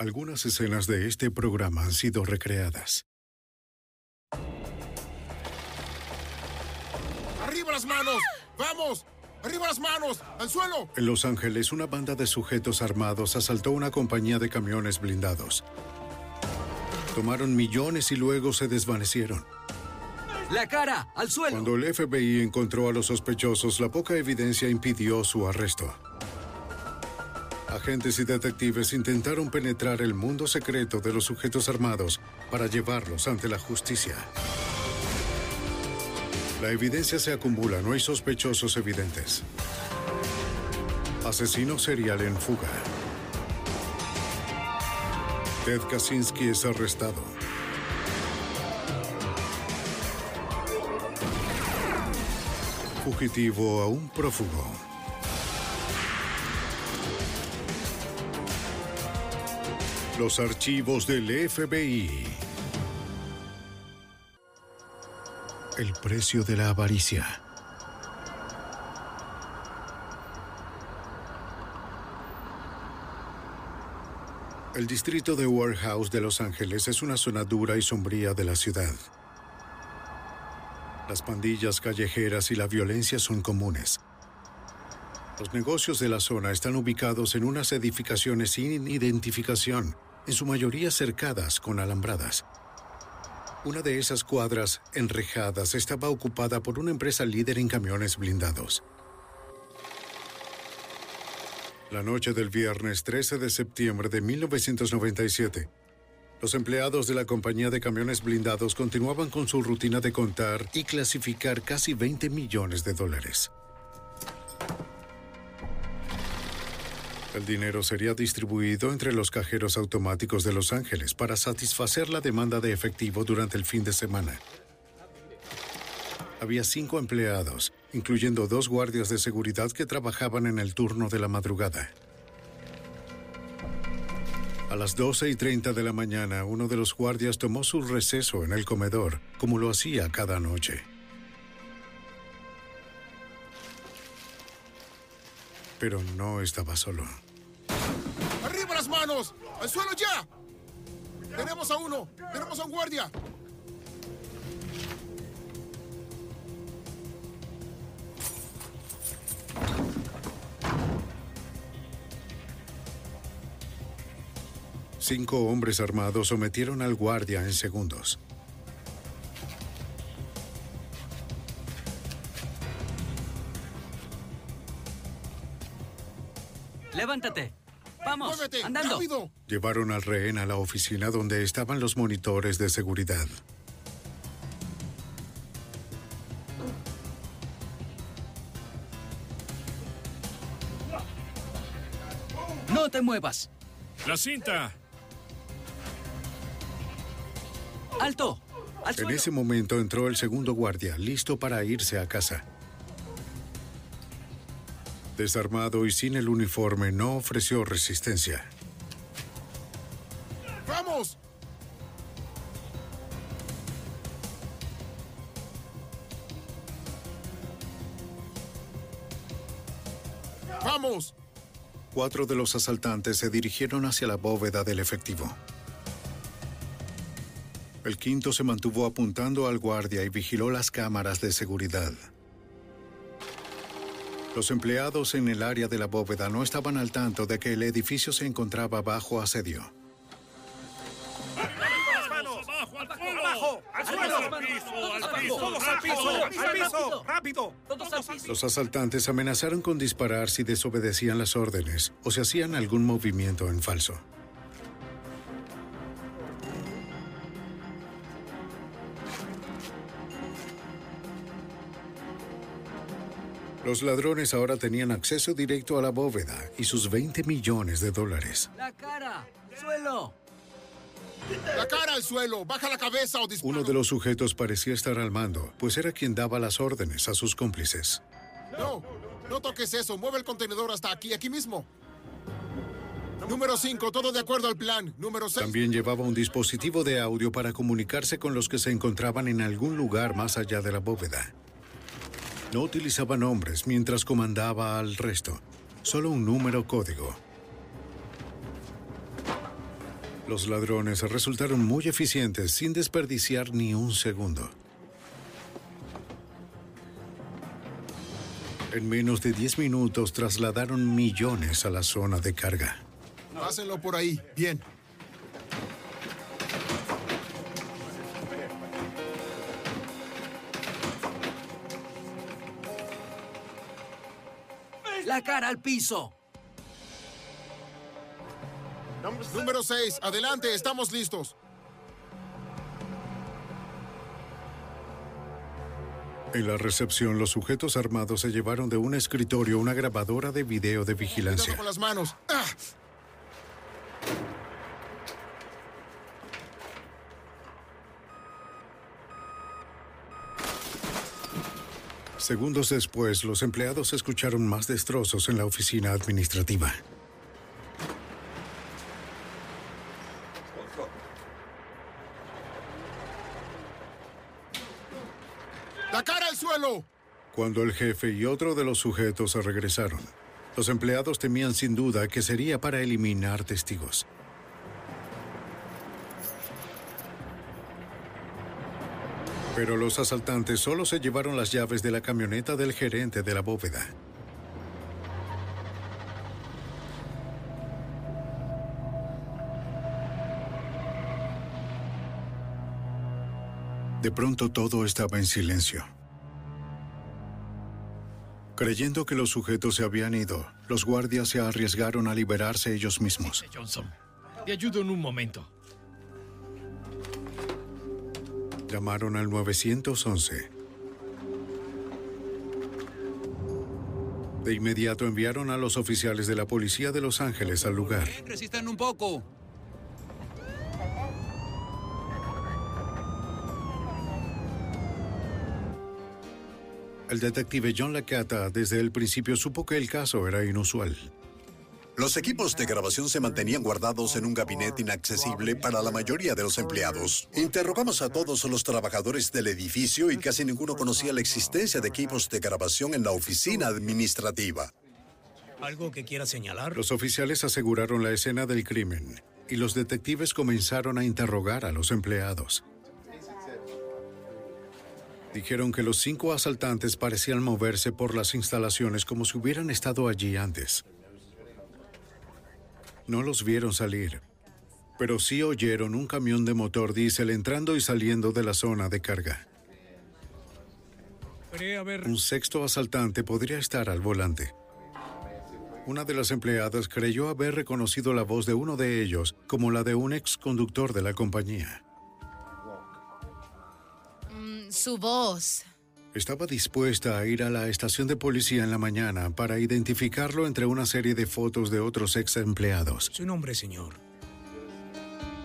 Algunas escenas de este programa han sido recreadas. ¡Arriba las manos! ¡Vamos! ¡Arriba las manos! ¡Al suelo! En Los Ángeles, una banda de sujetos armados asaltó una compañía de camiones blindados. Tomaron millones y luego se desvanecieron. ¡La cara! ¡Al suelo! Cuando el FBI encontró a los sospechosos, la poca evidencia impidió su arresto. Agentes y detectives intentaron penetrar el mundo secreto de los sujetos armados para llevarlos ante la justicia. La evidencia se acumula, no hay sospechosos evidentes. Asesino serial en fuga. Ted Kaczynski es arrestado. Fugitivo a un prófugo. Los archivos del FBI. El precio de la avaricia. El distrito de Warehouse de Los Ángeles es una zona dura y sombría de la ciudad. Las pandillas callejeras y la violencia son comunes. Los negocios de la zona están ubicados en unas edificaciones sin identificación, en su mayoría cercadas con alambradas. Una de esas cuadras enrejadas estaba ocupada por una empresa líder en camiones blindados. La noche del viernes 13 de septiembre de 1997, los empleados de la compañía de camiones blindados continuaban con su rutina de contar y clasificar casi 20 millones de dólares. El dinero sería distribuido entre los cajeros automáticos de Los Ángeles para satisfacer la demanda de efectivo durante el fin de semana. Había cinco empleados, incluyendo dos guardias de seguridad que trabajaban en el turno de la madrugada. A las 12 y 30 de la mañana, uno de los guardias tomó su receso en el comedor, como lo hacía cada noche. Pero no estaba solo. ¡Al suelo ya! ¡Tenemos a uno! ¡Tenemos a un guardia! Cinco hombres armados sometieron al guardia en segundos. ¡Levántate! ¡Andando! ¡Rápido! Llevaron al rehén a la oficina donde estaban los monitores de seguridad. ¡No te muevas! La cinta. ¡Alto! ¡Al En ese momento entró el segundo guardia, listo para irse a casa. Desarmado y sin el uniforme, no ofreció resistencia. ¡Vamos! ¡Vamos! Cuatro de los asaltantes se dirigieron hacia la bóveda del efectivo. El quinto se mantuvo apuntando al guardia y vigiló las cámaras de seguridad. Los empleados en el área de la bóveda no estaban al tanto de que el edificio se encontraba bajo asedio. Los asaltantes amenazaron con disparar si desobedecían las órdenes o si hacían algún movimiento en falso. Los ladrones ahora tenían acceso directo a la bóveda y sus 20 millones de dólares. ¡La cara! ¡Suelo! ¡La cara al suelo! ¡Baja la cabeza o dispara! Uno de los sujetos parecía estar al mando, pues era quien daba las órdenes a sus cómplices. No, no toques eso. Mueve el contenedor hasta aquí, aquí mismo. Número 5, todo de acuerdo al plan. Número 6. También llevaba un dispositivo de audio para comunicarse con los que se encontraban en algún lugar más allá de la bóveda. No utilizaba nombres mientras comandaba al resto, solo un número código. Los ladrones resultaron muy eficientes sin desperdiciar ni un segundo. En menos de 10 minutos trasladaron millones a la zona de carga. Pásenlo por ahí. Bien. ¡La cara al piso! Número 6, adelante, estamos listos. En la recepción, los sujetos armados se llevaron de un escritorio una grabadora de video de Cuidado vigilancia. con las manos. ¡Ah! Segundos después, los empleados escucharon más destrozos en la oficina administrativa. ¡La cara al suelo! Cuando el jefe y otro de los sujetos se regresaron, los empleados temían sin duda que sería para eliminar testigos. Pero los asaltantes solo se llevaron las llaves de la camioneta del gerente de la bóveda. De pronto todo estaba en silencio. Creyendo que los sujetos se habían ido, los guardias se arriesgaron a liberarse ellos mismos. Johnson, te ayudo en un momento. Llamaron al 911. De inmediato enviaron a los oficiales de la policía de Los Ángeles al lugar. Resistan un poco. El detective John Lacata desde el principio supo que el caso era inusual. Los equipos de grabación se mantenían guardados en un gabinete inaccesible para la mayoría de los empleados. Interrogamos a todos los trabajadores del edificio y casi ninguno conocía la existencia de equipos de grabación en la oficina administrativa. ¿Algo que quiera señalar? Los oficiales aseguraron la escena del crimen y los detectives comenzaron a interrogar a los empleados. Dijeron que los cinco asaltantes parecían moverse por las instalaciones como si hubieran estado allí antes. No los vieron salir, pero sí oyeron un camión de motor diésel entrando y saliendo de la zona de carga. Haber... Un sexto asaltante podría estar al volante. Una de las empleadas creyó haber reconocido la voz de uno de ellos como la de un ex conductor de la compañía. Mm, su voz. Estaba dispuesta a ir a la estación de policía en la mañana para identificarlo entre una serie de fotos de otros ex empleados. Su nombre, señor.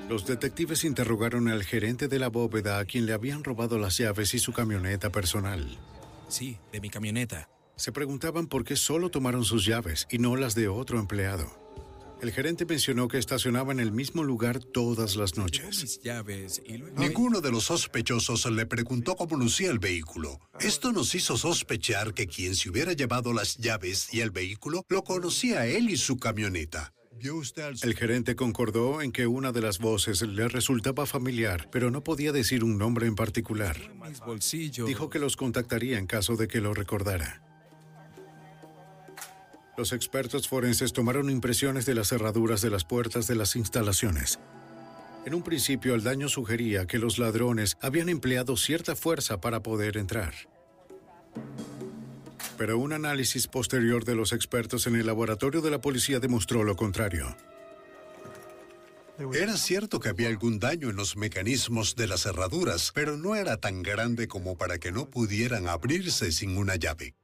Los detectives interrogaron al gerente de la bóveda a quien le habían robado las llaves y su camioneta personal. Sí, de mi camioneta. Se preguntaban por qué solo tomaron sus llaves y no las de otro empleado. El gerente mencionó que estacionaba en el mismo lugar todas las noches. Ninguno de los sospechosos le preguntó cómo lucía el vehículo. Esto nos hizo sospechar que quien se hubiera llevado las llaves y el vehículo lo conocía a él y su camioneta. ¿Vio usted al El gerente concordó en que una de las voces le resultaba familiar, pero no podía decir un nombre en particular. Dijo que los contactaría en caso de que lo recordara. Los expertos forenses tomaron impresiones de las cerraduras de las puertas de las instalaciones. En un principio el daño sugería que los ladrones habían empleado cierta fuerza para poder entrar. Pero un análisis posterior de los expertos en el laboratorio de la policía demostró lo contrario. Era cierto que había algún daño en los mecanismos de las cerraduras, pero no era tan grande como para que no pudieran abrirse sin una llave.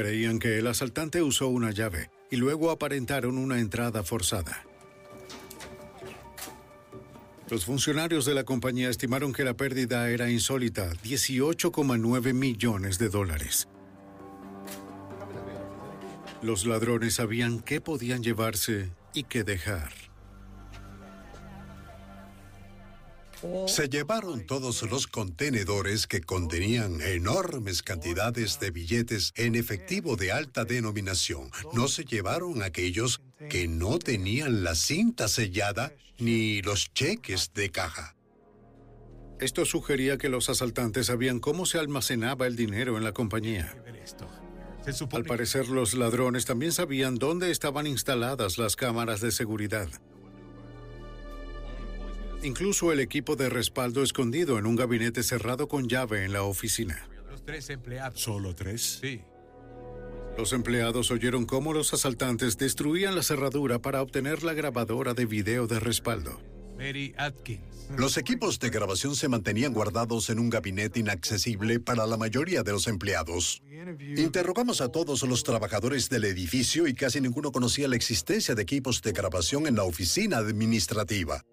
Creían que el asaltante usó una llave, y luego aparentaron una entrada forzada. Los funcionarios de la compañía estimaron que la pérdida era insólita, 18,9 millones de dólares. Los ladrones sabían qué podían llevarse y qué dejar. Se llevaron todos los contenedores que contenían enormes cantidades de billetes en efectivo de alta denominación. No se llevaron aquellos que no tenían la cinta sellada ni los cheques de caja. Esto sugería que los asaltantes sabían cómo se almacenaba el dinero en la compañía. Al parecer, los ladrones también sabían dónde estaban instaladas las cámaras de seguridad. Incluso el equipo de respaldo escondido en un gabinete cerrado con llave en la oficina. Los tres empleados. ¿Solo tres? Sí. Los empleados oyeron cómo los asaltantes destruían la cerradura para obtener la grabadora de video de respaldo. Mary Atkins. Los equipos de grabación se mantenían guardados en un gabinete inaccesible para la mayoría de los empleados. Interrogamos a todos los trabajadores del edificio y casi ninguno conocía la existencia de equipos de grabación en la oficina administrativa.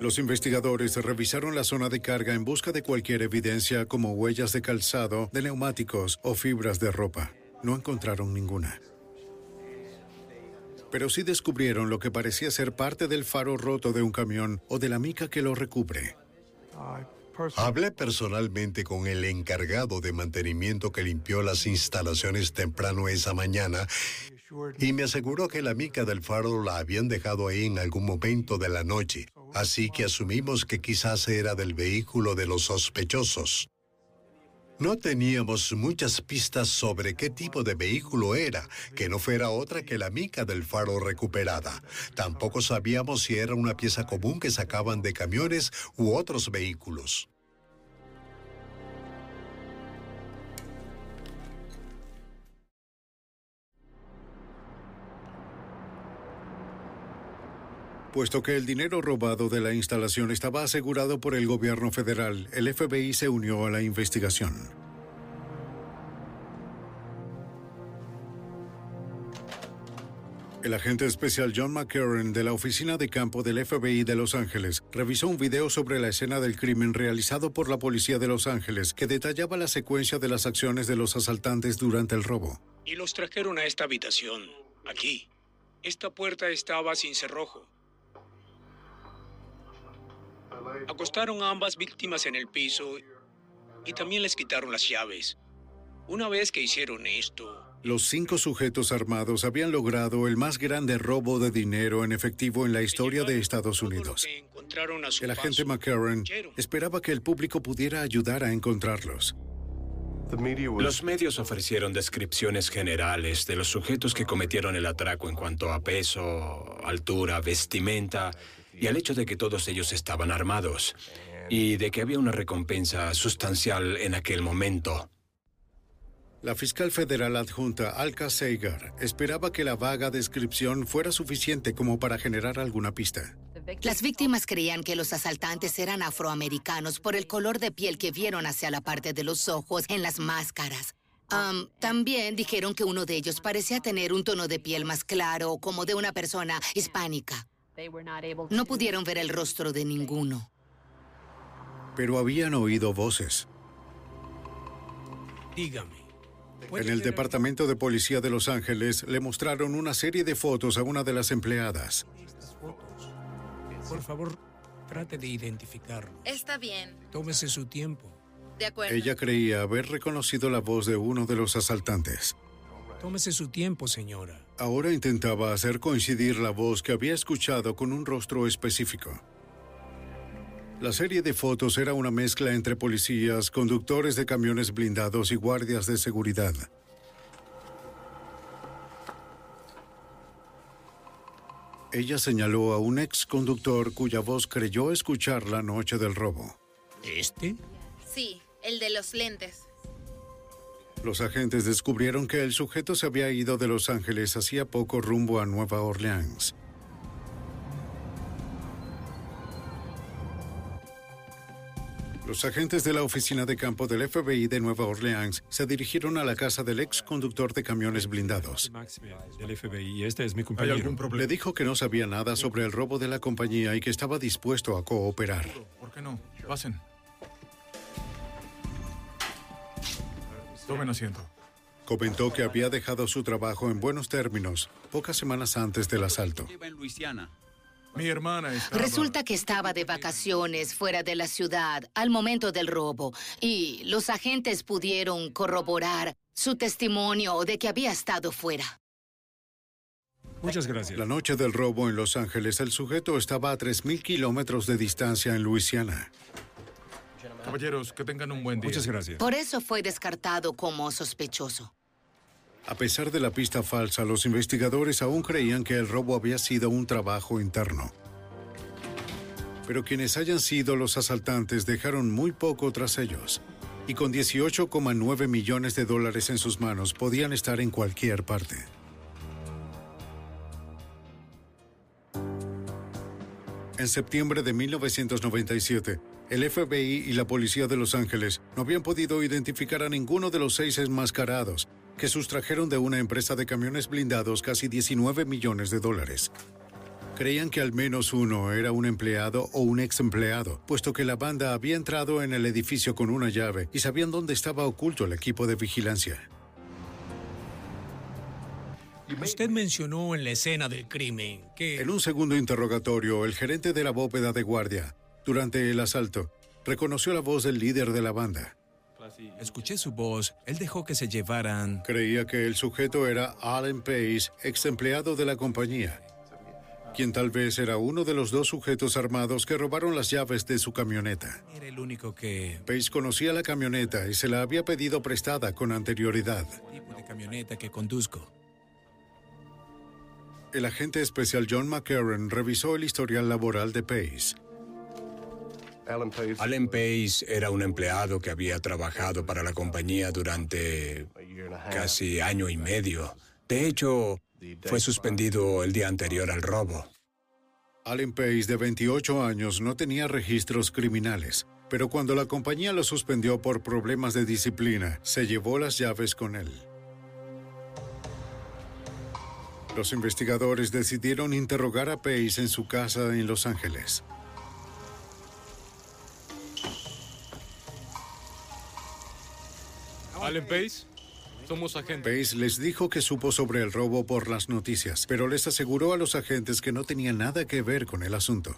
Los investigadores revisaron la zona de carga en busca de cualquier evidencia como huellas de calzado, de neumáticos o fibras de ropa. No encontraron ninguna. Pero sí descubrieron lo que parecía ser parte del faro roto de un camión o de la mica que lo recubre. Hablé personalmente con el encargado de mantenimiento que limpió las instalaciones temprano esa mañana y me aseguró que la mica del faro la habían dejado ahí en algún momento de la noche, así que asumimos que quizás era del vehículo de los sospechosos. No teníamos muchas pistas sobre qué tipo de vehículo era, que no fuera otra que la mica del faro recuperada. Tampoco sabíamos si era una pieza común que sacaban de camiones u otros vehículos. Puesto que el dinero robado de la instalación estaba asegurado por el gobierno federal, el FBI se unió a la investigación. El agente especial John McCarran de la oficina de campo del FBI de Los Ángeles revisó un video sobre la escena del crimen realizado por la policía de Los Ángeles que detallaba la secuencia de las acciones de los asaltantes durante el robo. Y los trajeron a esta habitación, aquí. Esta puerta estaba sin cerrojo. Acostaron a ambas víctimas en el piso y también les quitaron las llaves. Una vez que hicieron esto, Los cinco sujetos armados habían logrado el más grande robo de dinero en efectivo en la historia de Estados Unidos. El agente. McCarran esperaba que el público pudiera ayudar a encontrarlos. Los medios ofrecieron descripciones generales de los sujetos que cometieron el atraco en cuanto a peso, altura, vestimenta y al hecho de que todos ellos estaban armados y de que había una recompensa sustancial en aquel momento. La fiscal federal adjunta Alka Seigar esperaba que la vaga descripción fuera suficiente como para generar alguna pista. Las víctimas creían que los asaltantes eran afroamericanos por el color de piel que vieron hacia la parte de los ojos en las máscaras. Am, también dijeron que uno de ellos parecía tener un tono de piel más claro, como de una persona hispánica. No pudieron ver el rostro de ninguno. Pero habían oído voces. Dígame. En el Departamento de Policía de Los Ángeles le mostraron una serie de fotos a una de las empleadas. Por favor, trate de identificarlo. Está bien. Tómese su tiempo. De acuerdo. Ella creía haber reconocido la voz de uno de los asaltantes. Tómese su tiempo, señora. Ahora intentaba hacer coincidir la voz que había escuchado con un rostro específico. La serie de fotos era una mezcla entre policías, conductores de camiones blindados y guardias de seguridad. Ella señaló a un ex conductor cuya voz creyó escuchar la noche del robo. ¿Este? Sí, el de los lentes. Los agentes descubrieron que el sujeto se había ido de Los Ángeles hacía poco rumbo a Nueva Orleans. Los agentes de la oficina de campo del FBI de Nueva Orleans se dirigieron a la casa del ex conductor de camiones blindados. Del FBI, este es mi ¿Hay compañero. algún problema? Le dijo que no sabía nada sobre el robo de la compañía y que estaba dispuesto a cooperar. ¿Por qué no? Pasen. Tomen asiento. Comentó que había dejado su trabajo en buenos términos pocas semanas antes del asalto. en Luisiana. Mi hermana estaba... Resulta que estaba de vacaciones fuera de la ciudad al momento del robo y los agentes pudieron corroborar su testimonio de que había estado fuera. Muchas gracias. La noche del robo en Los Ángeles, el sujeto estaba a 3.000 kilómetros de distancia en Luisiana. Caballeros, que tengan un buen día. Muchas gracias. Por eso fue descartado como sospechoso. A pesar de la pista falsa, los investigadores aún creían que el robo había sido un trabajo interno. Pero quienes hayan sido los asaltantes dejaron muy poco tras ellos. Y con 18,9 millones de dólares en sus manos podían estar en cualquier parte. En septiembre de 1997, el FBI y la policía de Los Ángeles no habían podido identificar a ninguno de los seis enmascarados que sustrajeron de una empresa de camiones blindados casi 19 millones de dólares. Creían que al menos uno era un empleado o un ex empleado, puesto que la banda había entrado en el edificio con una llave y sabían dónde estaba oculto el equipo de vigilancia. Usted mencionó en la escena del crimen que... En un segundo interrogatorio, el gerente de la bóveda de guardia, durante el asalto, reconoció la voz del líder de la banda. Escuché su voz. Él dejó que se llevaran. Creía que el sujeto era Alan Pace, ex empleado de la compañía, quien tal vez era uno de los dos sujetos armados que robaron las llaves de su camioneta. Era el único que... Pace conocía la camioneta y se la había pedido prestada con anterioridad. tipo de camioneta que conduzco. El agente especial John McCarran revisó el historial laboral de Pace. Alan Pace era un empleado que había trabajado para la compañía durante casi año y medio. De hecho, fue suspendido el día anterior al robo. Alan Pace, de 28 años, no tenía registros criminales, pero cuando la compañía lo suspendió por problemas de disciplina, se llevó las llaves con él. Los investigadores decidieron interrogar a Pace en su casa en Los Ángeles. Allen Pace, somos agentes. Pace les dijo que supo sobre el robo por las noticias, pero les aseguró a los agentes que no tenía nada que ver con el asunto.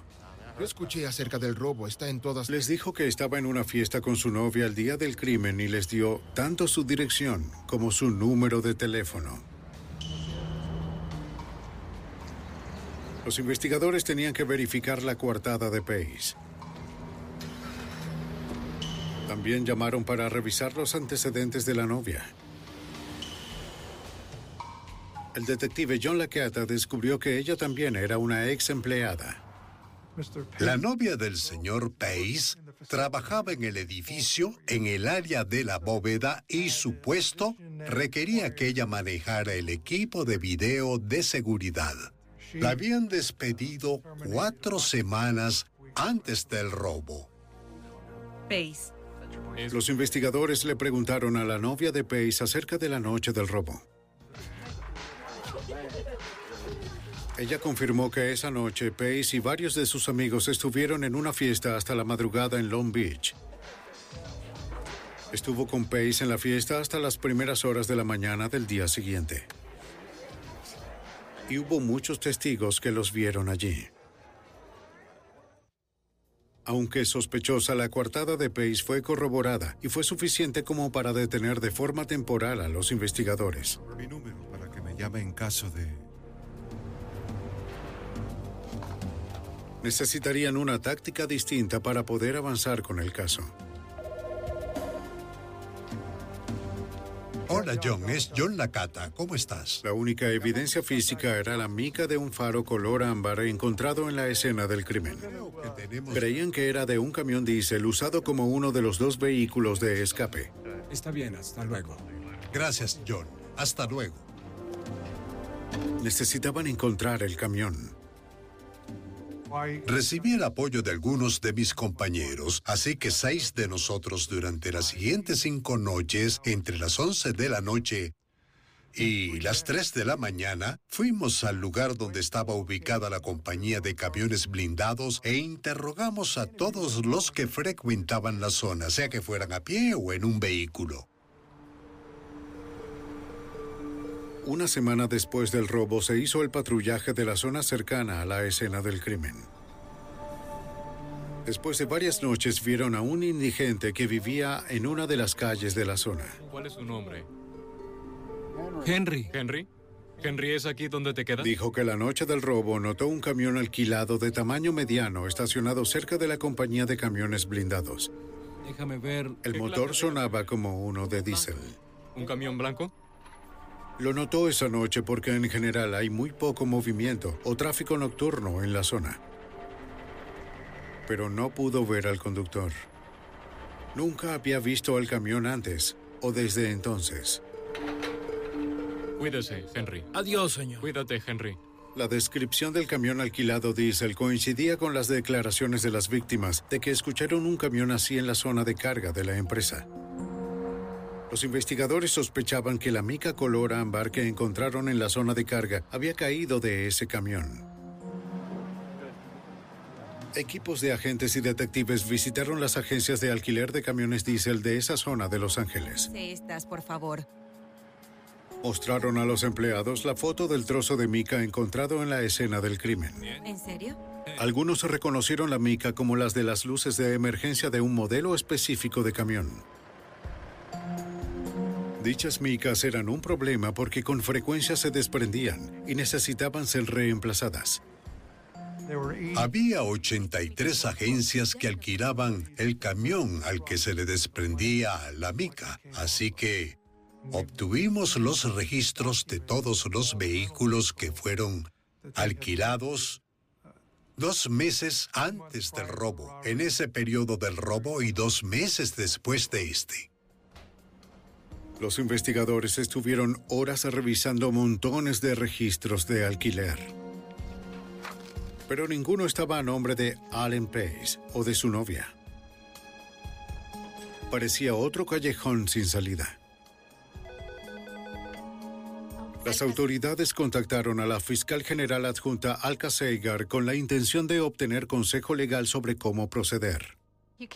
Yo escuché acerca del robo, está en todas... Les dijo que estaba en una fiesta con su novia el día del crimen y les dio tanto su dirección como su número de teléfono. Los investigadores tenían que verificar la coartada de Pace. También llamaron para revisar los antecedentes de la novia. El detective John Lacata descubrió que ella también era una ex empleada. La novia del señor Pace trabajaba en el edificio en el área de la bóveda y su puesto requería que ella manejara el equipo de video de seguridad. La habían despedido cuatro semanas antes del robo. Pace. Los investigadores le preguntaron a la novia de Pace acerca de la noche del robo. Ella confirmó que esa noche Pace y varios de sus amigos estuvieron en una fiesta hasta la madrugada en Long Beach. Estuvo con Pace en la fiesta hasta las primeras horas de la mañana del día siguiente. Y hubo muchos testigos que los vieron allí. Aunque sospechosa, la coartada de Pace fue corroborada y fue suficiente como para detener de forma temporal a los investigadores. Mi número para que me llame en caso de... Necesitarían una táctica distinta para poder avanzar con el caso. Hola John, es John Lacata. ¿Cómo estás? La única evidencia física era la mica de un faro color ámbar encontrado en la escena del crimen. Creían que era de un camión diésel usado como uno de los dos vehículos de escape. Está bien, hasta luego. Gracias, John. Hasta luego. Necesitaban encontrar el camión. Recibí el apoyo de algunos de mis compañeros, así que seis de nosotros durante las siguientes cinco noches, entre las 11 de la noche y las 3 de la mañana, fuimos al lugar donde estaba ubicada la compañía de camiones blindados e interrogamos a todos los que frecuentaban la zona, sea que fueran a pie o en un vehículo. Una semana después del robo se hizo el patrullaje de la zona cercana a la escena del crimen. Después de varias noches vieron a un indigente que vivía en una de las calles de la zona. ¿Cuál es su nombre? Henry. ¿Henry? ¿Henry es aquí donde te quedas? Dijo que la noche del robo notó un camión alquilado de tamaño mediano estacionado cerca de la compañía de camiones blindados. Déjame ver. El motor sonaba como uno de diésel. ¿Un camión blanco? Lo notó esa noche porque en general hay muy poco movimiento o tráfico nocturno en la zona. Pero no pudo ver al conductor. Nunca había visto al camión antes o desde entonces. Cuídese, Henry. Adiós, señor. Cuídate, Henry. La descripción del camión alquilado diésel coincidía con las declaraciones de las víctimas de que escucharon un camión así en la zona de carga de la empresa. Los investigadores sospechaban que la mica color ámbar que encontraron en la zona de carga había caído de ese camión. Equipos de agentes y detectives visitaron las agencias de alquiler de camiones diésel de esa zona de Los Ángeles. Estas, por favor. Mostraron a los empleados la foto del trozo de mica encontrado en la escena del crimen. ¿En serio? Algunos reconocieron la mica como las de las luces de emergencia de un modelo específico de camión. Dichas micas eran un problema porque con frecuencia se desprendían y necesitaban ser reemplazadas. Había 83 agencias que alquilaban el camión al que se le desprendía la mica, así que obtuvimos los registros de todos los vehículos que fueron alquilados dos meses antes del robo, en ese periodo del robo y dos meses después de este. Los investigadores estuvieron horas revisando montones de registros de alquiler. Pero ninguno estaba a nombre de Allen Pace o de su novia. Parecía otro callejón sin salida. Las autoridades contactaron a la fiscal general adjunta Alka Seigar con la intención de obtener consejo legal sobre cómo proceder.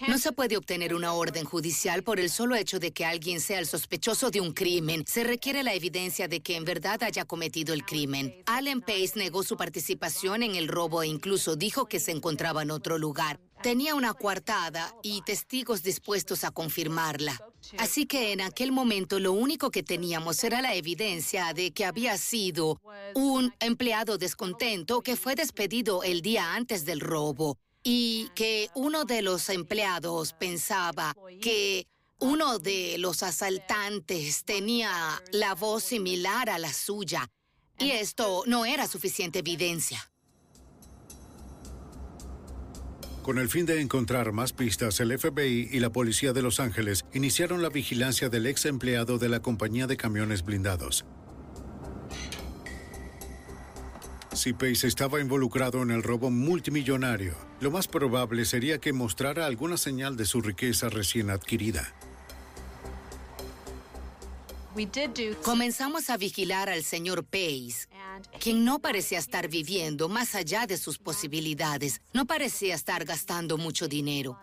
No se puede obtener una orden judicial por el solo hecho de que alguien sea el sospechoso de un crimen. Se requiere la evidencia de que en verdad haya cometido el crimen. Allen Pace negó su participación en el robo e incluso dijo que se encontraba en otro lugar. Tenía una coartada y testigos dispuestos a confirmarla. Así que en aquel momento lo único que teníamos era la evidencia de que había sido un empleado descontento que fue despedido el día antes del robo y que uno de los empleados pensaba que uno de los asaltantes tenía la voz similar a la suya. Y esto no era suficiente evidencia. Con el fin de encontrar más pistas, el FBI y la Policía de Los Ángeles iniciaron la vigilancia del ex empleado de la compañía de camiones blindados. Si Pace estaba involucrado en el robo multimillonario, lo más probable sería que mostrara alguna señal de su riqueza recién adquirida. Comenzamos a vigilar al señor Pace, quien no parecía estar viviendo más allá de sus posibilidades. No parecía estar gastando mucho dinero,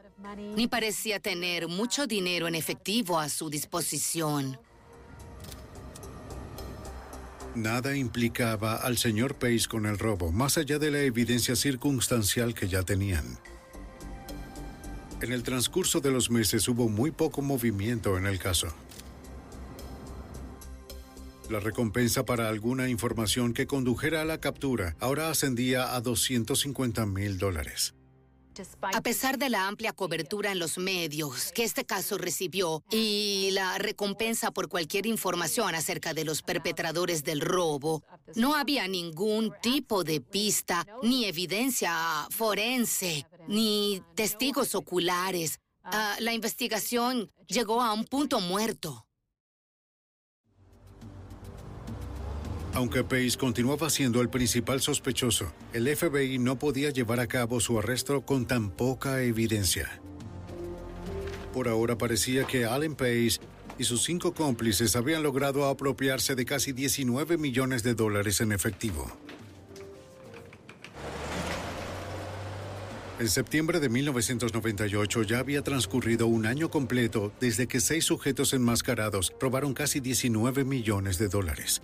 ni parecía tener mucho dinero en efectivo a su disposición. Nada implicaba al señor Pace con el robo, más allá de la evidencia circunstancial que ya tenían. En el transcurso de los meses hubo muy poco movimiento en el caso. La recompensa para alguna información que condujera a la captura ahora ascendía a 250 mil dólares. A pesar de la amplia cobertura en los medios que este caso recibió y la recompensa por cualquier información acerca de los perpetradores del robo, no había ningún tipo de pista, ni evidencia forense, ni testigos oculares. Ah, la investigación llegó a un punto muerto. Aunque Pace continuaba siendo el principal sospechoso, el FBI no podía llevar a cabo su arresto con tan poca evidencia. Por ahora parecía que Allen Pace y sus cinco cómplices habían logrado apropiarse de casi 19 millones de dólares en efectivo. En septiembre de 1998 ya había transcurrido un año completo desde que seis sujetos enmascarados robaron casi 19 millones de dólares.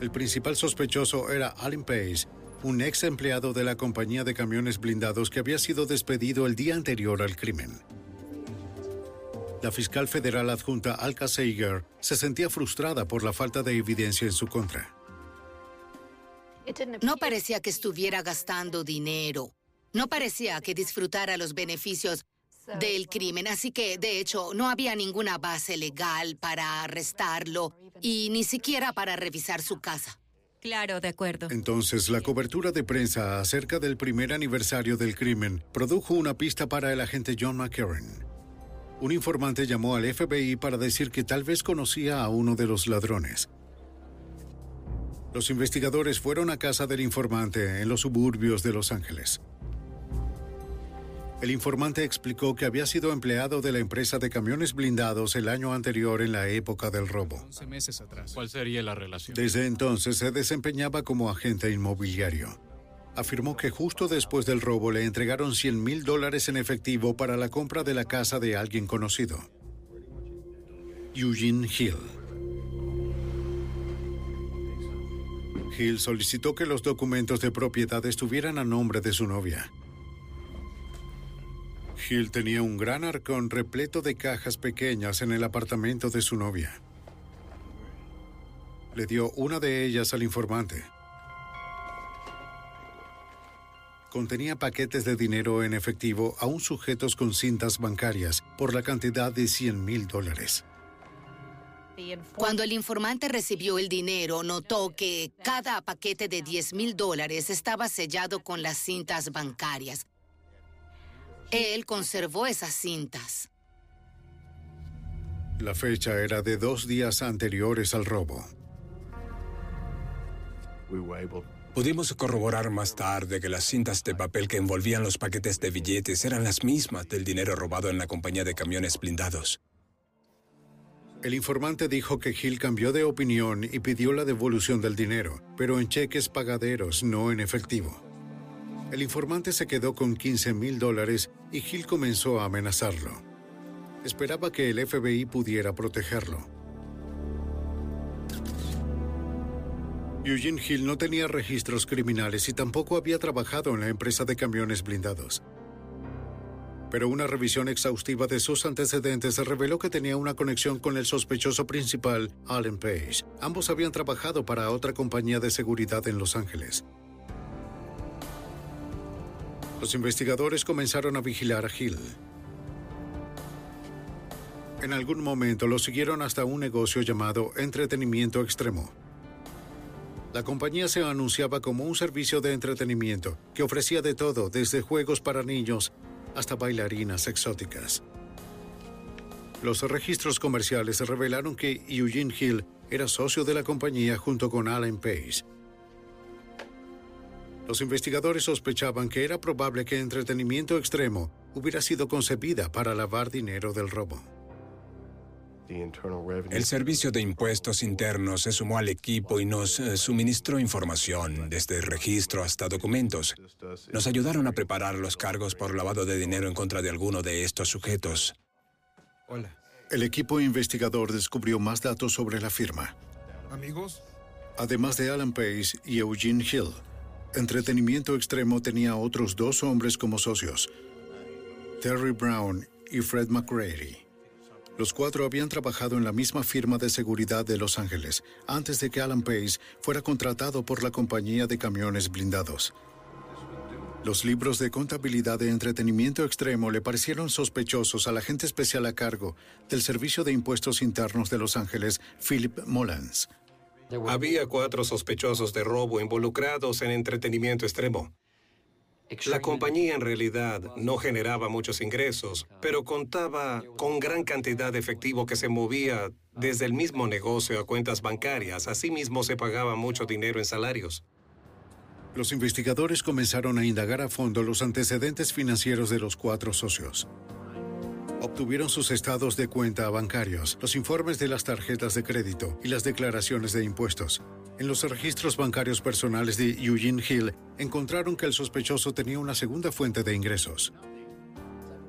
El principal sospechoso era Allen Pace, un ex empleado de la compañía de camiones blindados que había sido despedido el día anterior al crimen. La fiscal federal adjunta Alka Seiger se sentía frustrada por la falta de evidencia en su contra. No parecía que estuviera gastando dinero. No parecía que disfrutara los beneficios del crimen, así que, de hecho, no había ninguna base legal para arrestarlo y ni siquiera para revisar su casa. Claro, de acuerdo. Entonces, la cobertura de prensa acerca del primer aniversario del crimen produjo una pista para el agente John McCarran. Un informante llamó al FBI para decir que tal vez conocía a uno de los ladrones. Los investigadores fueron a casa del informante en los suburbios de Los Ángeles. El informante explicó que había sido empleado de la empresa de camiones blindados el año anterior en la época del robo. 11 meses atrás. ¿Cuál sería la relación? Desde entonces se desempeñaba como agente inmobiliario. Afirmó que justo después del robo le entregaron 100 mil dólares en efectivo para la compra de la casa de alguien conocido. Eugene Hill. Hill solicitó que los documentos de propiedad estuvieran a nombre de su novia. Hill tenía un gran arcón repleto de cajas pequeñas en el apartamento de su novia. Le dio una de ellas al informante. Contenía paquetes de dinero en efectivo aún sujetos con cintas bancarias por la cantidad de 100 mil dólares. Cuando el informante recibió el dinero, notó que cada paquete de 10 mil dólares estaba sellado con las cintas bancarias. Él conservó esas cintas. La fecha era de dos días anteriores al robo. Pudimos corroborar más tarde que las cintas de papel que envolvían los paquetes de billetes eran las mismas del dinero robado en la compañía de camiones blindados. El informante dijo que Hill cambió de opinión y pidió la devolución del dinero, pero en cheques pagaderos, no en efectivo. El informante se quedó con 15 mil dólares y Hill comenzó a amenazarlo. Esperaba que el FBI pudiera protegerlo. Eugene Hill no tenía registros criminales y tampoco había trabajado en la empresa de camiones blindados. Pero una revisión exhaustiva de sus antecedentes reveló que tenía una conexión con el sospechoso principal, Allen Page. Ambos habían trabajado para otra compañía de seguridad en Los Ángeles. Los investigadores comenzaron a vigilar a Hill. En algún momento lo siguieron hasta un negocio llamado Entretenimiento Extremo. La compañía se anunciaba como un servicio de entretenimiento que ofrecía de todo, desde juegos para niños hasta bailarinas exóticas. Los registros comerciales revelaron que Eugene Hill era socio de la compañía junto con Alan Pace. Los investigadores sospechaban que era probable que Entretenimiento Extremo hubiera sido concebida para lavar dinero del robo. El Servicio de Impuestos Internos se sumó al equipo y nos eh, suministró información, desde registro hasta documentos. Nos ayudaron a preparar los cargos por lavado de dinero en contra de alguno de estos sujetos. Hola. El equipo investigador descubrió más datos sobre la firma. ¿Amigos? Además de Alan Pace y Eugene Hill, Entretenimiento Extremo tenía otros dos hombres como socios, Terry Brown y Fred McCready. Los cuatro habían trabajado en la misma firma de seguridad de Los Ángeles antes de que Alan Pace fuera contratado por la compañía de camiones blindados. Los libros de contabilidad de entretenimiento extremo le parecieron sospechosos al agente especial a cargo del Servicio de Impuestos Internos de Los Ángeles, Philip Mullins. Había cuatro sospechosos de robo involucrados en entretenimiento extremo. La compañía en realidad no generaba muchos ingresos, pero contaba con gran cantidad de efectivo que se movía desde el mismo negocio a cuentas bancarias. Asimismo, se pagaba mucho dinero en salarios. Los investigadores comenzaron a indagar a fondo los antecedentes financieros de los cuatro socios. Obtuvieron sus estados de cuenta bancarios, los informes de las tarjetas de crédito y las declaraciones de impuestos. En los registros bancarios personales de Eugene Hill, encontraron que el sospechoso tenía una segunda fuente de ingresos.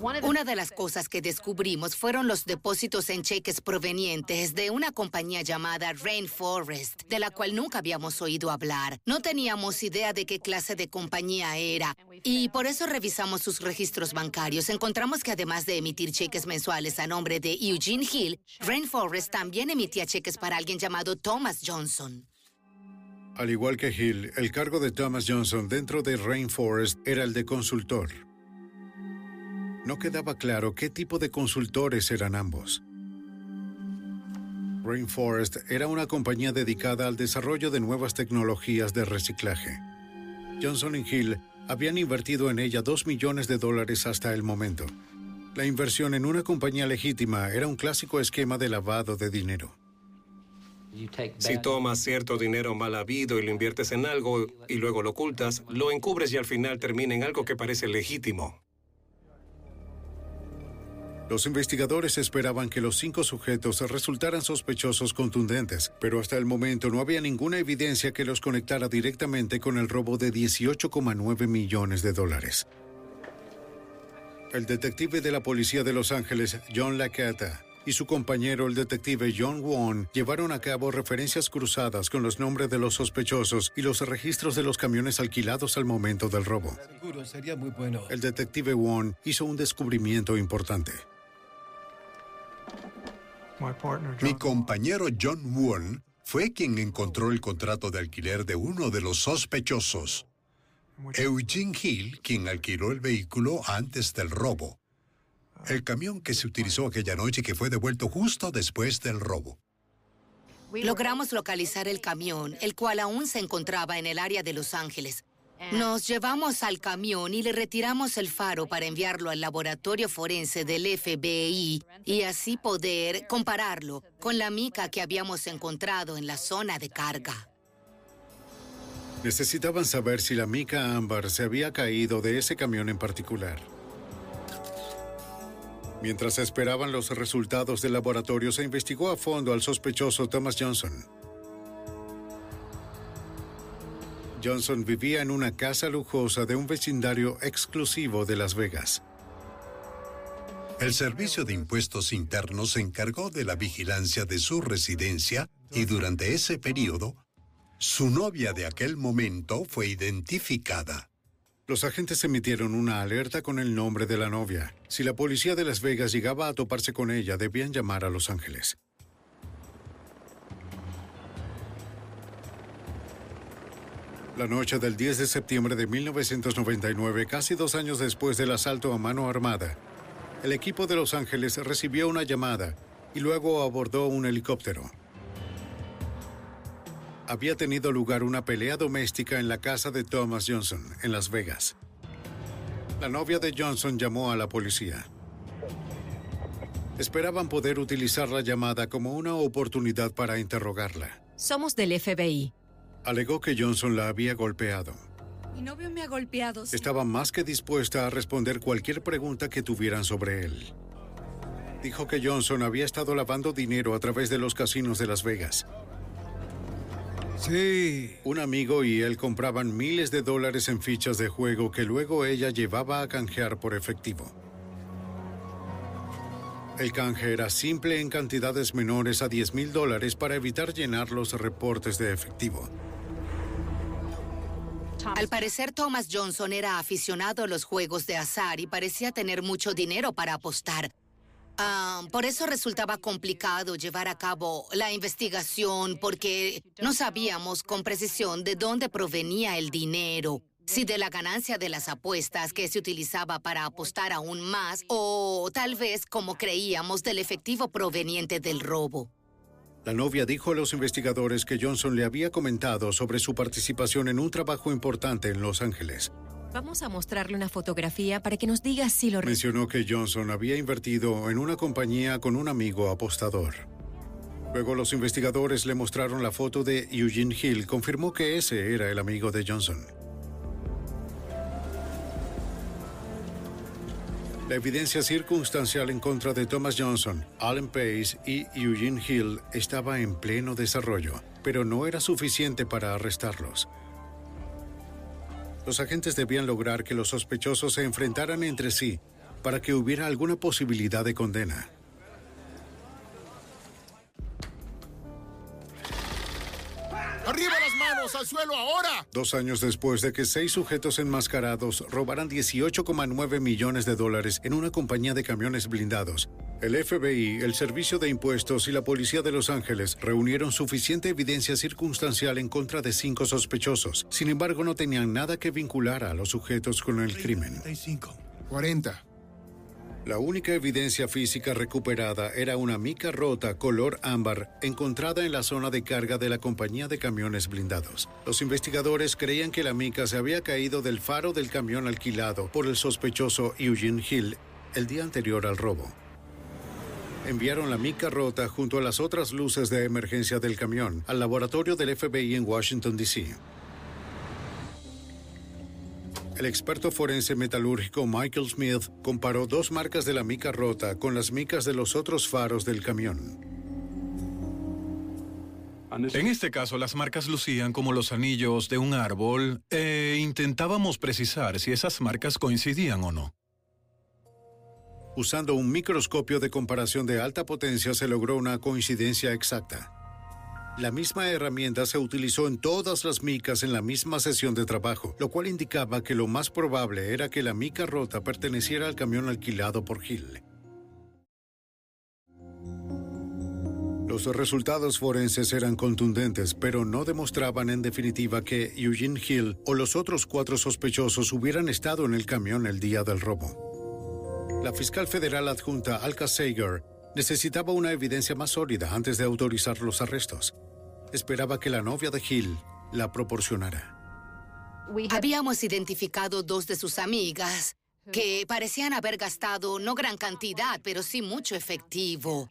Una de las cosas que descubrimos fueron los depósitos en cheques provenientes de una compañía llamada Rainforest, de la cual nunca habíamos oído hablar. No teníamos idea de qué clase de compañía era y por eso revisamos sus registros bancarios. Encontramos que además de emitir cheques mensuales a nombre de Eugene Hill, Rainforest también emitía cheques para alguien llamado Thomas Johnson. Al igual que Hill, el cargo de Thomas Johnson dentro de Rainforest era el de consultor. No quedaba claro qué tipo de consultores eran ambos. Rainforest era una compañía dedicada al desarrollo de nuevas tecnologías de reciclaje. Johnson y Hill habían invertido en ella dos millones de dólares hasta el momento. La inversión en una compañía legítima era un clásico esquema de lavado de dinero. Si tomas cierto dinero mal habido y lo inviertes en algo y luego lo ocultas, lo encubres y al final termina en algo que parece legítimo. Los investigadores esperaban que los cinco sujetos resultaran sospechosos contundentes, pero hasta el momento no había ninguna evidencia que los conectara directamente con el robo de 18,9 millones de dólares. El detective de la policía de Los Ángeles, John Lacata, y su compañero, el detective John Wong, llevaron a cabo referencias cruzadas con los nombres de los sospechosos y los registros de los camiones alquilados al momento del robo. sería muy bueno. El detective Wong hizo un descubrimiento importante. Mi compañero John Won fue quien encontró el contrato de alquiler de uno de los sospechosos. Eugene Hill, quien alquiló el vehículo antes del robo. El camión que se utilizó aquella noche y que fue devuelto justo después del robo. Logramos localizar el camión, el cual aún se encontraba en el área de Los Ángeles. Nos llevamos al camión y le retiramos el faro para enviarlo al laboratorio forense del FBI y así poder compararlo con la mica que habíamos encontrado en la zona de carga. Necesitaban saber si la mica ámbar se había caído de ese camión en particular. Mientras esperaban los resultados del laboratorio, se investigó a fondo al sospechoso Thomas Johnson. Johnson vivía en una casa lujosa de un vecindario exclusivo de Las Vegas. El Servicio de Impuestos Internos se encargó de la vigilancia de su residencia y durante ese periodo, su novia de aquel momento fue identificada. Los agentes emitieron una alerta con el nombre de la novia. Si la policía de Las Vegas llegaba a toparse con ella, debían llamar a Los Ángeles. La noche del 10 de septiembre de 1999, casi dos años después del asalto a mano armada, el equipo de Los Ángeles recibió una llamada y luego abordó un helicóptero. Había tenido lugar una pelea doméstica en la casa de Thomas Johnson, en Las Vegas. La novia de Johnson llamó a la policía. Esperaban poder utilizar la llamada como una oportunidad para interrogarla. Somos del FBI. Alegó que Johnson la había golpeado. Mi novio me ha golpeado. Estaba más que dispuesta a responder cualquier pregunta que tuvieran sobre él. Dijo que Johnson había estado lavando dinero a través de los casinos de Las Vegas. Sí. Un amigo y él compraban miles de dólares en fichas de juego que luego ella llevaba a canjear por efectivo. El canje era simple en cantidades menores a 10 mil dólares para evitar llenar los reportes de efectivo. Al parecer, Thomas Johnson era aficionado a los juegos de azar y parecía tener mucho dinero para apostar. Ah, por eso resultaba complicado llevar a cabo la investigación porque no sabíamos con precisión de dónde provenía el dinero. Si de la ganancia de las apuestas que se utilizaba para apostar aún más o tal vez, como creíamos, del efectivo proveniente del robo. La novia dijo a los investigadores que Johnson le había comentado sobre su participación en un trabajo importante en Los Ángeles. Vamos a mostrarle una fotografía para que nos diga si lo... Mencionó que Johnson había invertido en una compañía con un amigo apostador. Luego los investigadores le mostraron la foto de Eugene Hill. Confirmó que ese era el amigo de Johnson. La evidencia circunstancial en contra de Thomas Johnson, Alan Pace y Eugene Hill estaba en pleno desarrollo, pero no era suficiente para arrestarlos. Los agentes debían lograr que los sospechosos se enfrentaran entre sí para que hubiera alguna posibilidad de condena. Suelo ahora! Dos años después de que seis sujetos enmascarados robaran 18,9 millones de dólares en una compañía de camiones blindados, el FBI, el Servicio de Impuestos y la Policía de Los Ángeles reunieron suficiente evidencia circunstancial en contra de cinco sospechosos. Sin embargo, no tenían nada que vincular a los sujetos con el crimen. 40. La única evidencia física recuperada era una mica rota color ámbar encontrada en la zona de carga de la compañía de camiones blindados. Los investigadores creían que la mica se había caído del faro del camión alquilado por el sospechoso Eugene Hill el día anterior al robo. Enviaron la mica rota junto a las otras luces de emergencia del camión al laboratorio del FBI en Washington, D.C. El experto forense metalúrgico Michael Smith comparó dos marcas de la mica rota con las micas de los otros faros del camión. En este caso, las marcas lucían como los anillos de un árbol e intentábamos precisar si esas marcas coincidían o no. Usando un microscopio de comparación de alta potencia se logró una coincidencia exacta. La misma herramienta se utilizó en todas las micas en la misma sesión de trabajo, lo cual indicaba que lo más probable era que la mica rota perteneciera al camión alquilado por Hill. Los resultados forenses eran contundentes, pero no demostraban en definitiva que Eugene Hill o los otros cuatro sospechosos hubieran estado en el camión el día del robo. La fiscal federal adjunta Alka Sager necesitaba una evidencia más sólida antes de autorizar los arrestos. Esperaba que la novia de Hill la proporcionara. Habíamos identificado dos de sus amigas que parecían haber gastado no gran cantidad, pero sí mucho efectivo.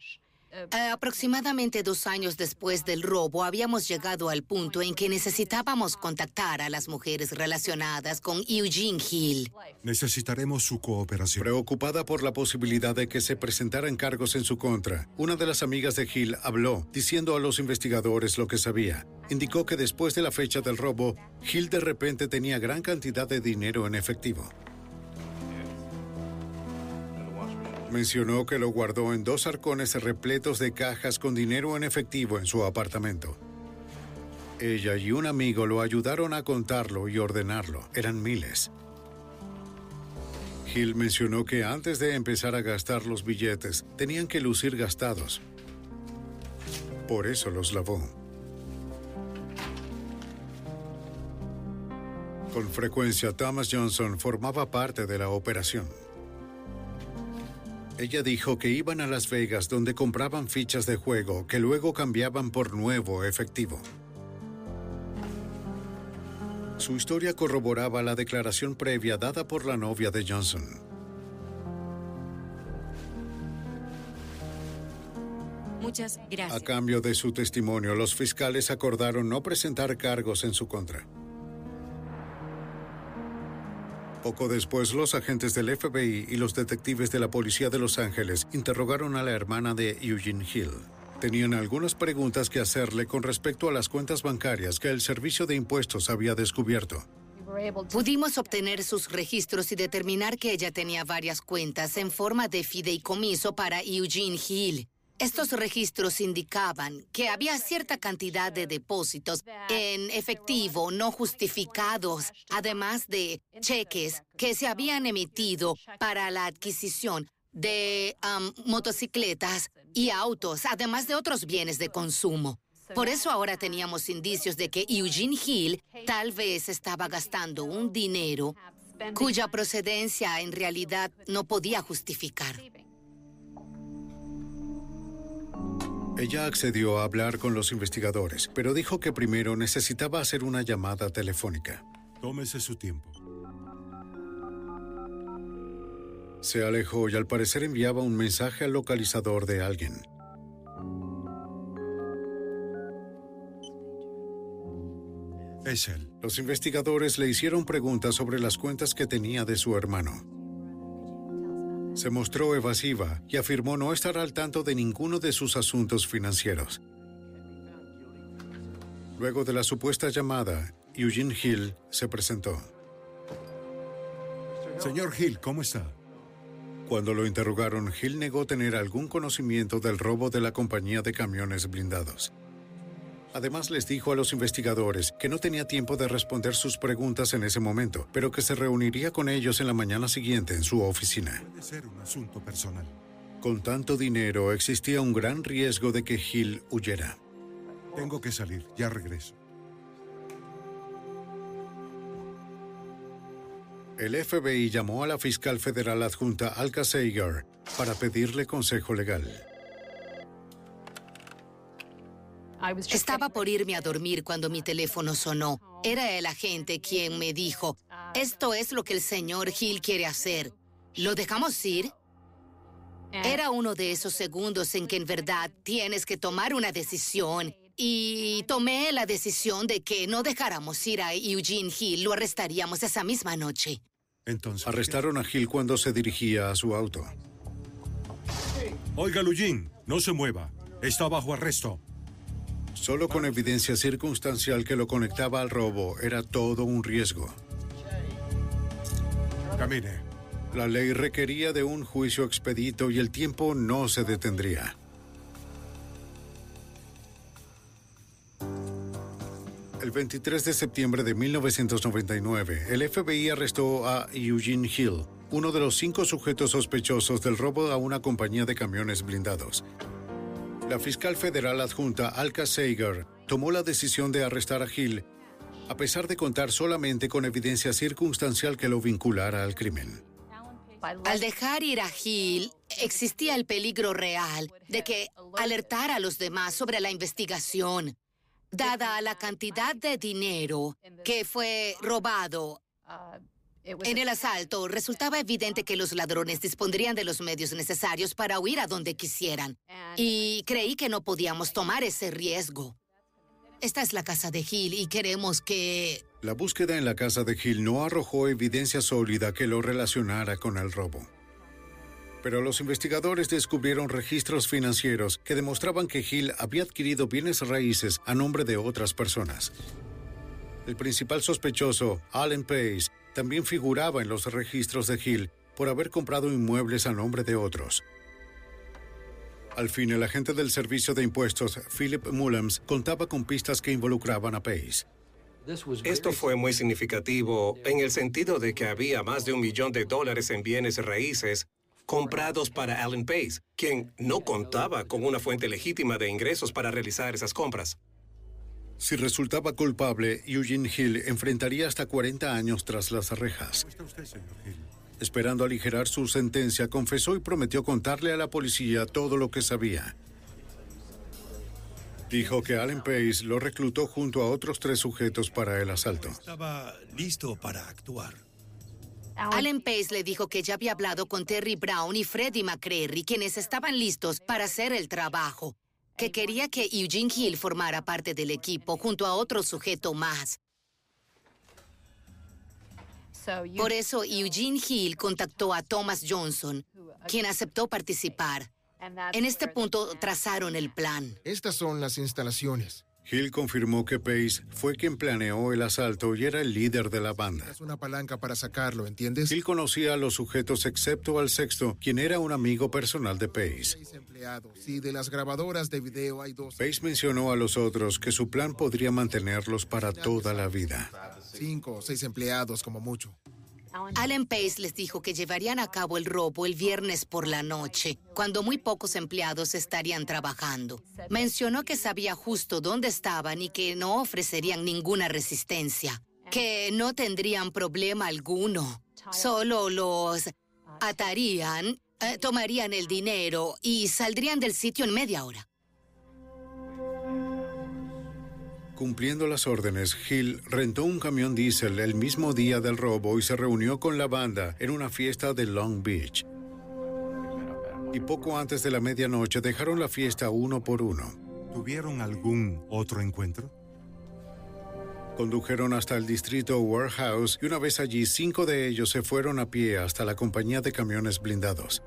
Eh, aproximadamente dos años después del robo, habíamos llegado al punto en que necesitábamos contactar a las mujeres relacionadas con Eugene Hill. Necesitaremos su cooperación. Preocupada por la posibilidad de que se presentaran cargos en su contra, una de las amigas de Hill habló, diciendo a los investigadores lo que sabía. Indicó que después de la fecha del robo, Hill de repente tenía gran cantidad de dinero en efectivo. Mencionó que lo guardó en dos arcones repletos de cajas con dinero en efectivo en su apartamento. Ella y un amigo lo ayudaron a contarlo y ordenarlo. Eran miles. Hill mencionó que antes de empezar a gastar los billetes, tenían que lucir gastados. Por eso los lavó. Con frecuencia, Thomas Johnson formaba parte de la operación. Ella dijo que iban a Las Vegas donde compraban fichas de juego que luego cambiaban por nuevo efectivo. Su historia corroboraba la declaración previa dada por la novia de Johnson. Muchas gracias. A cambio de su testimonio, los fiscales acordaron no presentar cargos en su contra. Poco después, los agentes del FBI y los detectives de la Policía de Los Ángeles interrogaron a la hermana de Eugene Hill. Tenían algunas preguntas que hacerle con respecto a las cuentas bancarias que el Servicio de Impuestos había descubierto. Pudimos obtener sus registros y determinar que ella tenía varias cuentas en forma de fideicomiso para Eugene Hill. Estos registros indicaban que había cierta cantidad de depósitos en efectivo no justificados, además de cheques que se habían emitido para la adquisición de motocicletas y autos, además de otros bienes de consumo. Por eso ahora teníamos indicios de que Eugene Hill tal vez estaba gastando un dinero cuya procedencia en realidad no podía justificar. Ella accedió a hablar con los investigadores, pero dijo que primero necesitaba hacer una llamada telefónica. Tómese su tiempo. Se alejó y al parecer enviaba un mensaje al localizador de alguien. Es él. Los investigadores le hicieron preguntas sobre las cuentas que tenía de su hermano. Se mostró evasiva y afirmó no estar al tanto de ninguno de sus asuntos financieros. Luego de la supuesta llamada, Eugene Hill se presentó. Señor Hill, ¿cómo está? Cuando lo interrogaron, Hill negó tener algún conocimiento del robo de la compañía de camiones blindados. Además les dijo a los investigadores que no tenía tiempo de responder sus preguntas en ese momento, pero que se reuniría con ellos en la mañana siguiente en su oficina. Puede ser un asunto personal. Con tanto dinero existía un gran riesgo de que Hill huyera. Tengo que salir, ya regreso. El FBI llamó a la fiscal federal adjunta Alka Seiger para pedirle consejo legal. Estaba por irme a dormir cuando mi teléfono sonó. Era el agente quien me dijo, esto es lo que el señor Hill quiere hacer. ¿Lo dejamos ir? Era uno de esos segundos en que en verdad tienes que tomar una decisión. Y tomé la decisión de que no dejáramos ir a Eugene Hill, lo arrestaríamos esa misma noche. Entonces, arrestaron a Hill cuando se dirigía a su auto. Oiga, Eugene, no se mueva. Está bajo arresto. Solo con evidencia circunstancial que lo conectaba al robo era todo un riesgo. Camine. La ley requería de un juicio expedito y el tiempo no se detendría. El 23 de septiembre de 1999, el FBI arrestó a Eugene Hill, uno de los cinco sujetos sospechosos del robo a una compañía de camiones blindados. La fiscal federal adjunta Alka Seiger tomó la decisión de arrestar a Hill, a pesar de contar solamente con evidencia circunstancial que lo vinculara al crimen. Al dejar ir a Hill, existía el peligro real de que alertara a los demás sobre la investigación. Dada la cantidad de dinero que fue robado en el asalto, resultaba evidente que los ladrones dispondrían de los medios necesarios para huir a donde quisieran. Y creí que no podíamos tomar ese riesgo. Esta es la casa de Hill y queremos que... La búsqueda en la casa de Hill no arrojó evidencia sólida que lo relacionara con el robo. Pero los investigadores descubrieron registros financieros que demostraban que Hill había adquirido bienes raíces a nombre de otras personas. El principal sospechoso, Allen Pace, también figuraba en los registros de Hill por haber comprado inmuebles a nombre de otros. Al fin, el agente del Servicio de Impuestos, Philip Mullams, contaba con pistas que involucraban a Pace. Esto fue muy significativo en el sentido de que había más de un millón de dólares en bienes raíces comprados para Allen Pace, quien no contaba con una fuente legítima de ingresos para realizar esas compras. Si resultaba culpable, Eugene Hill enfrentaría hasta 40 años tras las rejas. Esperando aligerar su sentencia, confesó y prometió contarle a la policía todo lo que sabía. Dijo que Allen Pace lo reclutó junto a otros tres sujetos para el asalto. Estaba listo para actuar. Allen Pace le dijo que ya había hablado con Terry Brown y Freddie McCreary, quienes estaban listos para hacer el trabajo, que quería que Eugene Hill formara parte del equipo junto a otro sujeto más. Por eso Eugene Hill contactó a Thomas Johnson, quien aceptó participar. En este punto trazaron el plan. Estas son las instalaciones. Hill confirmó que Pace fue quien planeó el asalto y era el líder de la banda. Es una palanca para sacarlo, ¿entiendes? Hill conocía a los sujetos excepto al sexto, quien era un amigo personal de Pace. Sí, de las grabadoras de video hay dos. Pace mencionó a los otros que su plan podría mantenerlos para toda la vida. Cinco o seis empleados como mucho. Allen Pace les dijo que llevarían a cabo el robo el viernes por la noche, cuando muy pocos empleados estarían trabajando. Mencionó que sabía justo dónde estaban y que no ofrecerían ninguna resistencia, que no tendrían problema alguno. Solo los atarían, eh, tomarían el dinero y saldrían del sitio en media hora. Cumpliendo las órdenes, Hill rentó un camión diésel el mismo día del robo y se reunió con la banda en una fiesta de Long Beach. Y poco antes de la medianoche dejaron la fiesta uno por uno. ¿Tuvieron algún otro encuentro? Condujeron hasta el distrito Warehouse y una vez allí cinco de ellos se fueron a pie hasta la compañía de camiones blindados.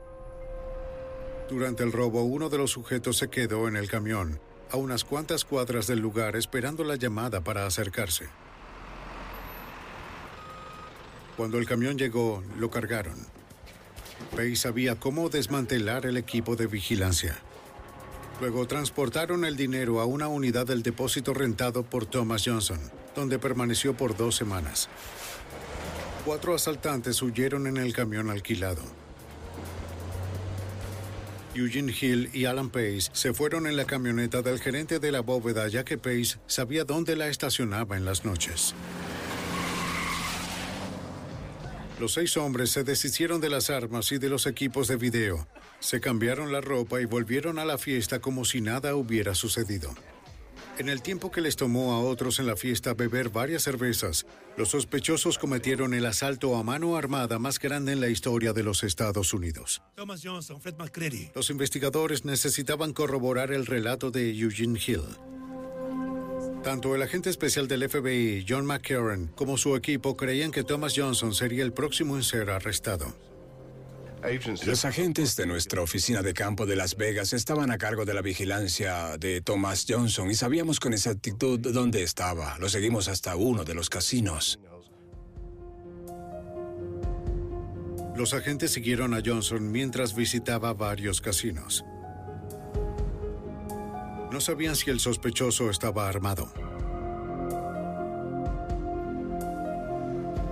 Durante el robo, uno de los sujetos se quedó en el camión, a unas cuantas cuadras del lugar esperando la llamada para acercarse. Cuando el camión llegó, lo cargaron. Pay sabía cómo desmantelar el equipo de vigilancia. Luego transportaron el dinero a una unidad del depósito rentado por Thomas Johnson, donde permaneció por dos semanas. Cuatro asaltantes huyeron en el camión alquilado. Eugene Hill y Alan Pace se fueron en la camioneta del gerente de la bóveda ya que Pace sabía dónde la estacionaba en las noches. Los seis hombres se deshicieron de las armas y de los equipos de video. Se cambiaron la ropa y volvieron a la fiesta como si nada hubiera sucedido. En el tiempo que les tomó a otros en la fiesta beber varias cervezas, los sospechosos cometieron el asalto a mano armada más grande en la historia de los Estados Unidos. Thomas Johnson, Fred McCready. Los investigadores necesitaban corroborar el relato de Eugene Hill. Tanto el agente especial del FBI, John McCarran, como su equipo creían que Thomas Johnson sería el próximo en ser arrestado. Los agentes de nuestra oficina de campo de Las Vegas estaban a cargo de la vigilancia de Thomas Johnson y sabíamos con exactitud dónde estaba. Lo seguimos hasta uno de los casinos. Los agentes siguieron a Johnson mientras visitaba varios casinos. No sabían si el sospechoso estaba armado.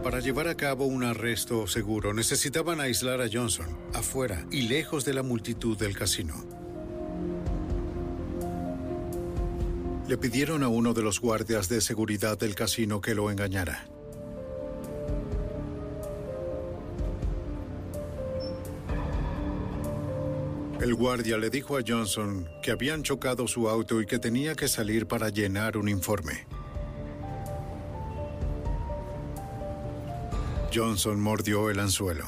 Para llevar a cabo un arresto seguro necesitaban aislar a Johnson afuera y lejos de la multitud del casino. Le pidieron a uno de los guardias de seguridad del casino que lo engañara. El guardia le dijo a Johnson que habían chocado su auto y que tenía que salir para llenar un informe. Johnson mordió el anzuelo.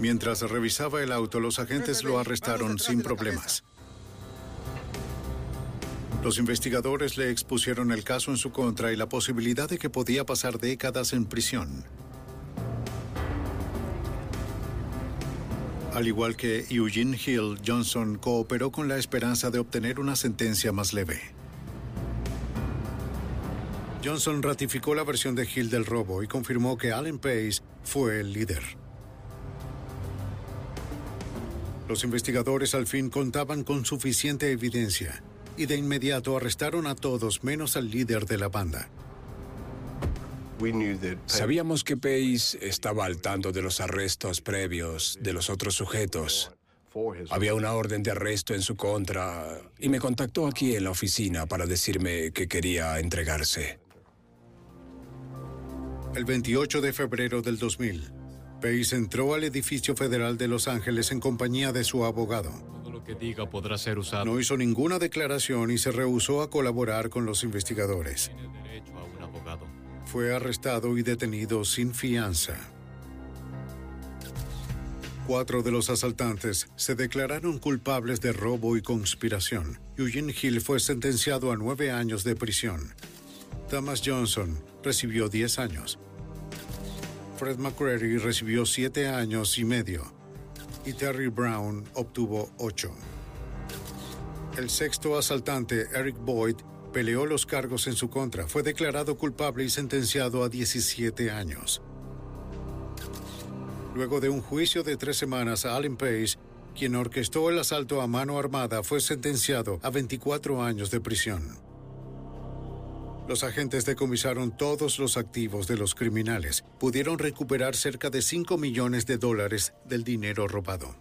Mientras revisaba el auto, los agentes lo arrestaron sin problemas. Los investigadores le expusieron el caso en su contra y la posibilidad de que podía pasar décadas en prisión. Al igual que Eugene Hill, Johnson cooperó con la esperanza de obtener una sentencia más leve. Johnson ratificó la versión de Hill del robo y confirmó que Allen Pace fue el líder. Los investigadores al fin contaban con suficiente evidencia y de inmediato arrestaron a todos menos al líder de la banda. Sabíamos que Pace estaba al tanto de los arrestos previos de los otros sujetos. Había una orden de arresto en su contra y me contactó aquí en la oficina para decirme que quería entregarse. El 28 de febrero del 2000, Pace entró al edificio federal de Los Ángeles en compañía de su abogado. Todo lo que diga podrá ser usado. No hizo ninguna declaración y se rehusó a colaborar con los investigadores. Tiene derecho a un abogado. Fue arrestado y detenido sin fianza. Cuatro de los asaltantes se declararon culpables de robo y conspiración. Eugene Hill fue sentenciado a nueve años de prisión. Thomas Johnson recibió diez años. Fred McCreary recibió siete años y medio. Y Terry Brown obtuvo ocho. El sexto asaltante, Eric Boyd, peleó los cargos en su contra. Fue declarado culpable y sentenciado a 17 años. Luego de un juicio de tres semanas, Allen Pace, quien orquestó el asalto a mano armada, fue sentenciado a 24 años de prisión. Los agentes decomisaron todos los activos de los criminales. Pudieron recuperar cerca de 5 millones de dólares del dinero robado.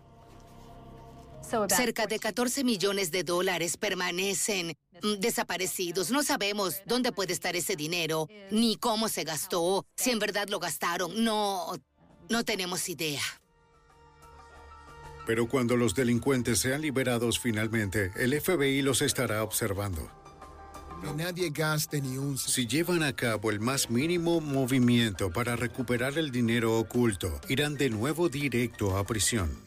Cerca de 14 millones de dólares permanecen desaparecidos. No sabemos dónde puede estar ese dinero, ni cómo se gastó, si en verdad lo gastaron. No, no tenemos idea. Pero cuando los delincuentes sean liberados finalmente, el FBI los estará observando. Que nadie gaste ni un... Si llevan a cabo el más mínimo movimiento para recuperar el dinero oculto, irán de nuevo directo a prisión.